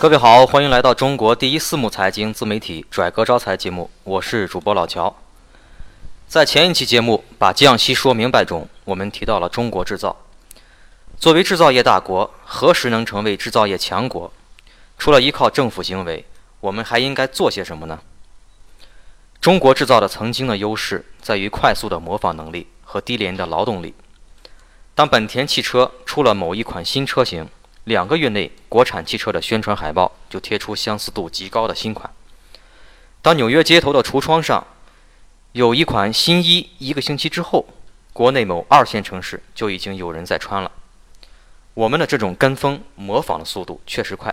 各位好，欢迎来到中国第一私募财经自媒体拽哥招财节目，我是主播老乔。在前一期节目《把降息说明白》中，我们提到了中国制造。作为制造业大国，何时能成为制造业强国？除了依靠政府行为，我们还应该做些什么呢？中国制造的曾经的优势在于快速的模仿能力和低廉的劳动力。当本田汽车出了某一款新车型，两个月内，国产汽车的宣传海报就贴出相似度极高的新款。当纽约街头的橱窗上有一款新衣，一个星期之后，国内某二线城市就已经有人在穿了。我们的这种跟风模仿的速度确实快，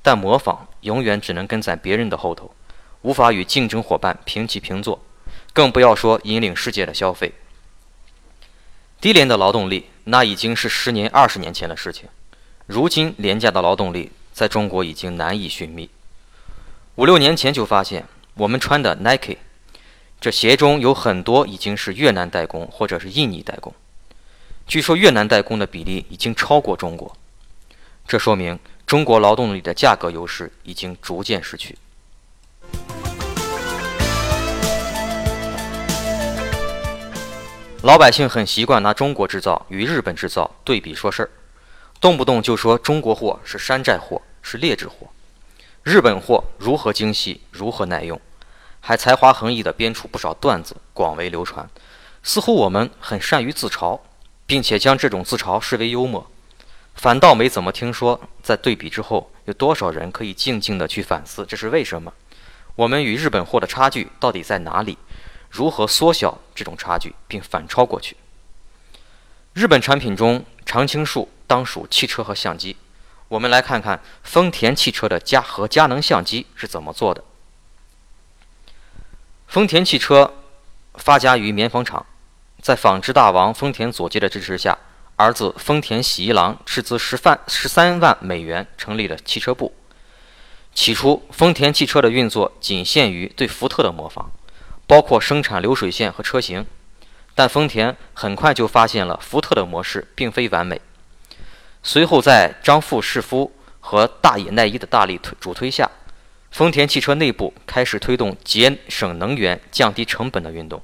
但模仿永远只能跟在别人的后头，无法与竞争伙伴平起平坐，更不要说引领世界的消费。低廉的劳动力，那已经是十年、二十年前的事情。如今廉价的劳动力在中国已经难以寻觅。五六年前就发现，我们穿的 Nike，这鞋中有很多已经是越南代工或者是印尼代工。据说越南代工的比例已经超过中国，这说明中国劳动力的价格优势已经逐渐失去。老百姓很习惯拿中国制造与日本制造对比说事儿。动不动就说中国货是山寨货，是劣质货；日本货如何精细，如何耐用，还才华横溢地编出不少段子，广为流传。似乎我们很善于自嘲，并且将这种自嘲视为幽默，反倒没怎么听说在对比之后，有多少人可以静静地去反思这是为什么？我们与日本货的差距到底在哪里？如何缩小这种差距，并反超过去？日本产品中，常青树。当属汽车和相机，我们来看看丰田汽车的佳和佳能相机是怎么做的。丰田汽车发家于棉纺厂，在纺织大王丰田佐介的支持下，儿子丰田喜一郎斥资十万十三万美元成立了汽车部。起初，丰田汽车的运作仅限于对福特的模仿，包括生产流水线和车型，但丰田很快就发现了福特的模式并非完美。随后，在张富士夫和大野耐一的大力推主推下，丰田汽车内部开始推动节省能源、降低成本的运动。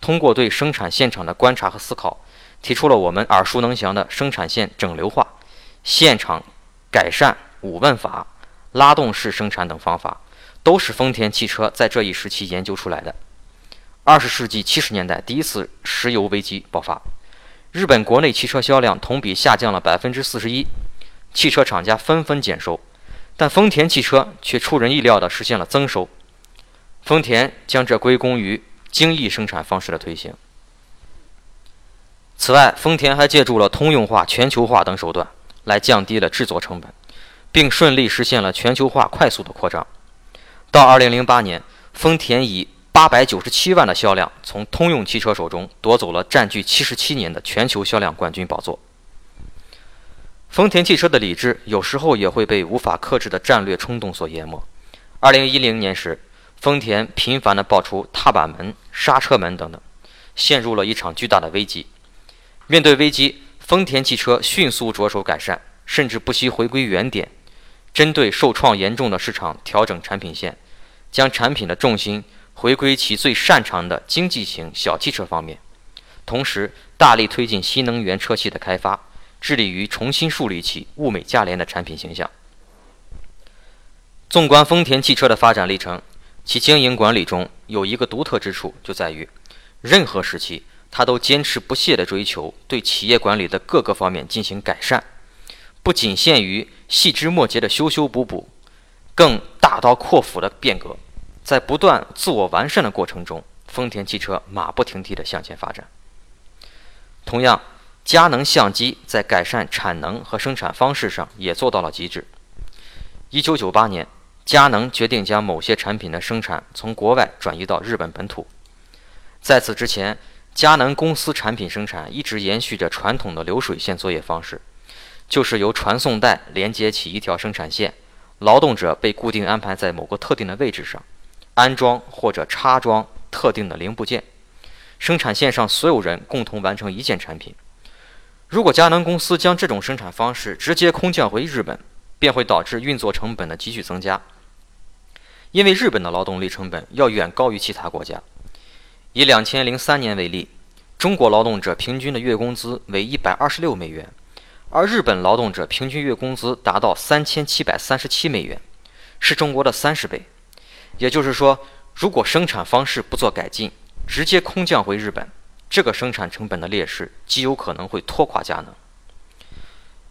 通过对生产现场的观察和思考，提出了我们耳熟能详的生产线整流化、现场改善五问法、拉动式生产等方法，都是丰田汽车在这一时期研究出来的。二十世纪七十年代，第一次石油危机爆发。日本国内汽车销量同比下降了百分之四十一，汽车厂家纷纷减收，但丰田汽车却出人意料地实现了增收。丰田将这归功于精益生产方式的推行。此外，丰田还借助了通用化、全球化等手段，来降低了制作成本，并顺利实现了全球化快速的扩张。到二零零八年，丰田以八百九十七万的销量，从通用汽车手中夺走了占据七十七年的全球销量冠军宝座。丰田汽车的理智有时候也会被无法克制的战略冲动所淹没。二零一零年时，丰田频繁地爆出踏板门、刹车门等等，陷入了一场巨大的危机。面对危机，丰田汽车迅速着手改善，甚至不惜回归原点，针对受创严重的市场调整产品线，将产品的重心。回归其最擅长的经济型小汽车方面，同时大力推进新能源车企的开发，致力于重新树立起物美价廉的产品形象。纵观丰田汽车的发展历程，其经营管理中有一个独特之处，就在于任何时期，他都坚持不懈地追求对企业管理的各个方面进行改善，不仅限于细枝末节的修修补补，更大刀阔斧的变革。在不断自我完善的过程中，丰田汽车马不停蹄地向前发展。同样，佳能相机在改善产能和生产方式上也做到了极致。一九九八年，佳能决定将某些产品的生产从国外转移到日本本土。在此之前，佳能公司产品生产一直延续着传统的流水线作业方式，就是由传送带连接起一条生产线，劳动者被固定安排在某个特定的位置上。安装或者插装特定的零部件，生产线上所有人共同完成一件产品。如果佳能公司将这种生产方式直接空降回日本，便会导致运作成本的急剧增加。因为日本的劳动力成本要远高于其他国家。以两千零三年为例，中国劳动者平均的月工资为一百二十六美元，而日本劳动者平均月工资达到三千七百三十七美元，是中国的三十倍。也就是说，如果生产方式不做改进，直接空降回日本，这个生产成本的劣势极有可能会拖垮佳能。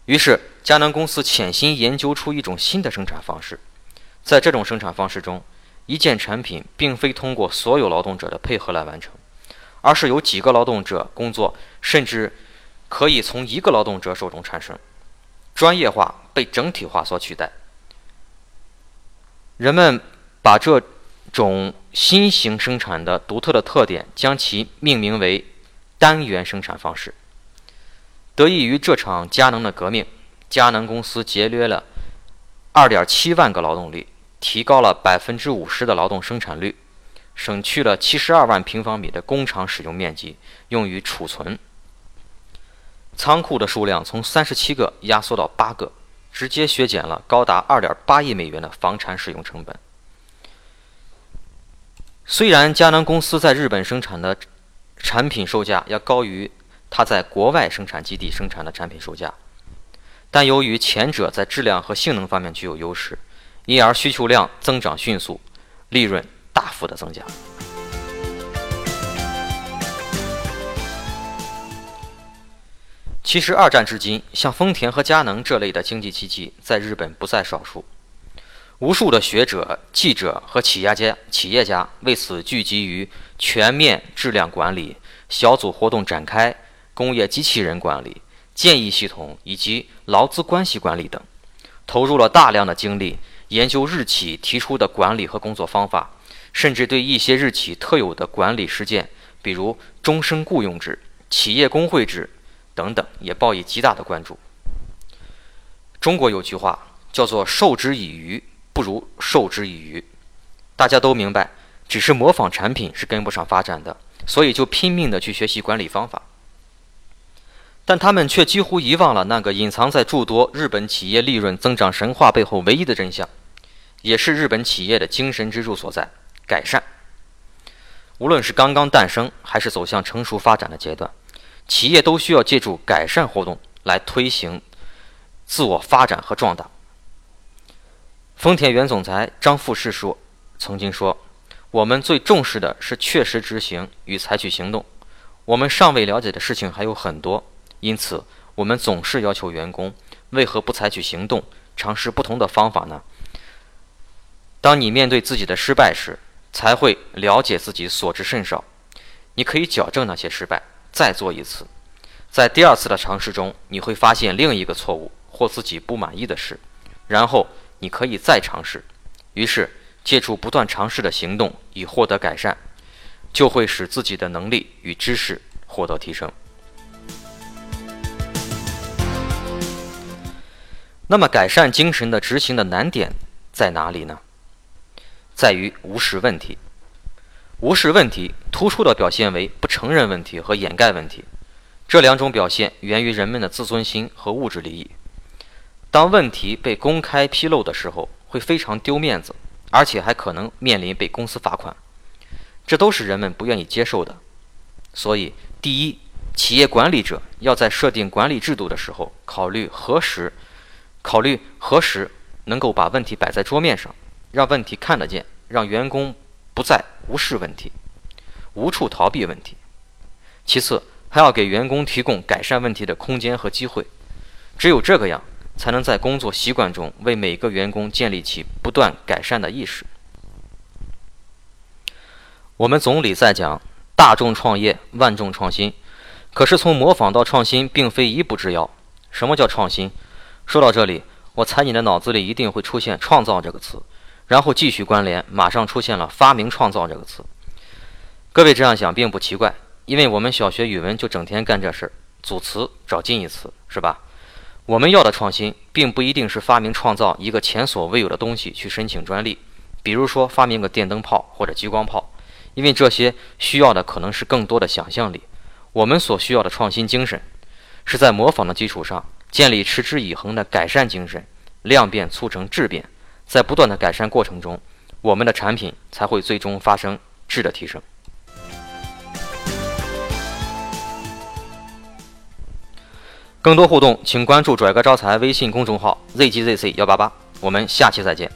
于是，佳能公司潜心研究出一种新的生产方式。在这种生产方式中，一件产品并非通过所有劳动者的配合来完成，而是由几个劳动者工作，甚至可以从一个劳动者手中产生。专业化被整体化所取代。人们把这种新型生产的独特的特点，将其命名为单元生产方式。得益于这场佳能的革命，佳能公司节约了二点七万个劳动力。提高了百分之五十的劳动生产率，省去了七十二万平方米的工厂使用面积，用于储存。仓库的数量从三十七个压缩到八个，直接削减了高达二点八亿美元的房产使用成本。虽然佳能公司在日本生产的产品售价要高于它在国外生产基地生产的产品售价，但由于前者在质量和性能方面具有优势。因而需求量增长迅速，利润大幅的增加。其实二战至今，像丰田和佳能这类的经济奇迹在日本不在少数。无数的学者、记者和企业家、企业家为此聚集于全面质量管理、小组活动展开、工业机器人管理、建议系统以及劳资关系管理等，投入了大量的精力。研究日企提出的管理和工作方法，甚至对一些日企特有的管理实践，比如终身雇佣制、企业工会制等等，也报以极大的关注。中国有句话叫做“授之以鱼，不如授之以渔”，大家都明白，只是模仿产品是跟不上发展的，所以就拼命的去学习管理方法。但他们却几乎遗忘了那个隐藏在诸多日本企业利润增长神话背后唯一的真相，也是日本企业的精神支柱所在——改善。无论是刚刚诞生还是走向成熟发展的阶段，企业都需要借助改善活动来推行自我发展和壮大。丰田原总裁张富士说：“曾经说，我们最重视的是确实执行与采取行动，我们尚未了解的事情还有很多。”因此，我们总是要求员工为何不采取行动，尝试不同的方法呢？当你面对自己的失败时，才会了解自己所知甚少。你可以矫正那些失败，再做一次。在第二次的尝试中，你会发现另一个错误或自己不满意的事，然后你可以再尝试。于是，借助不断尝试的行动以获得改善，就会使自己的能力与知识获得提升。那么，改善精神的执行的难点在哪里呢？在于无视问题。无视问题，突出的表现为不承认问题和掩盖问题。这两种表现源于人们的自尊心和物质利益。当问题被公开披露的时候，会非常丢面子，而且还可能面临被公司罚款。这都是人们不愿意接受的。所以，第一，企业管理者要在设定管理制度的时候，考虑何时。考虑何时能够把问题摆在桌面上，让问题看得见，让员工不再无视问题，无处逃避问题。其次，还要给员工提供改善问题的空间和机会。只有这个样，才能在工作习惯中为每个员工建立起不断改善的意识。我们总理在讲“大众创业，万众创新”，可是从模仿到创新，并非一步之遥。什么叫创新？说到这里，我猜你的脑子里一定会出现“创造”这个词，然后继续关联，马上出现了“发明创造”这个词。各位这样想并不奇怪，因为我们小学语文就整天干这事儿，组词找近义词，是吧？我们要的创新，并不一定是发明创造一个前所未有的东西去申请专利，比如说发明个电灯泡或者激光炮，因为这些需要的可能是更多的想象力。我们所需要的创新精神，是在模仿的基础上。建立持之以恒的改善精神，量变促成质变，在不断的改善过程中，我们的产品才会最终发生质的提升。更多互动，请关注“拽哥招财”微信公众号 “zgzc 幺八八”。我们下期再见。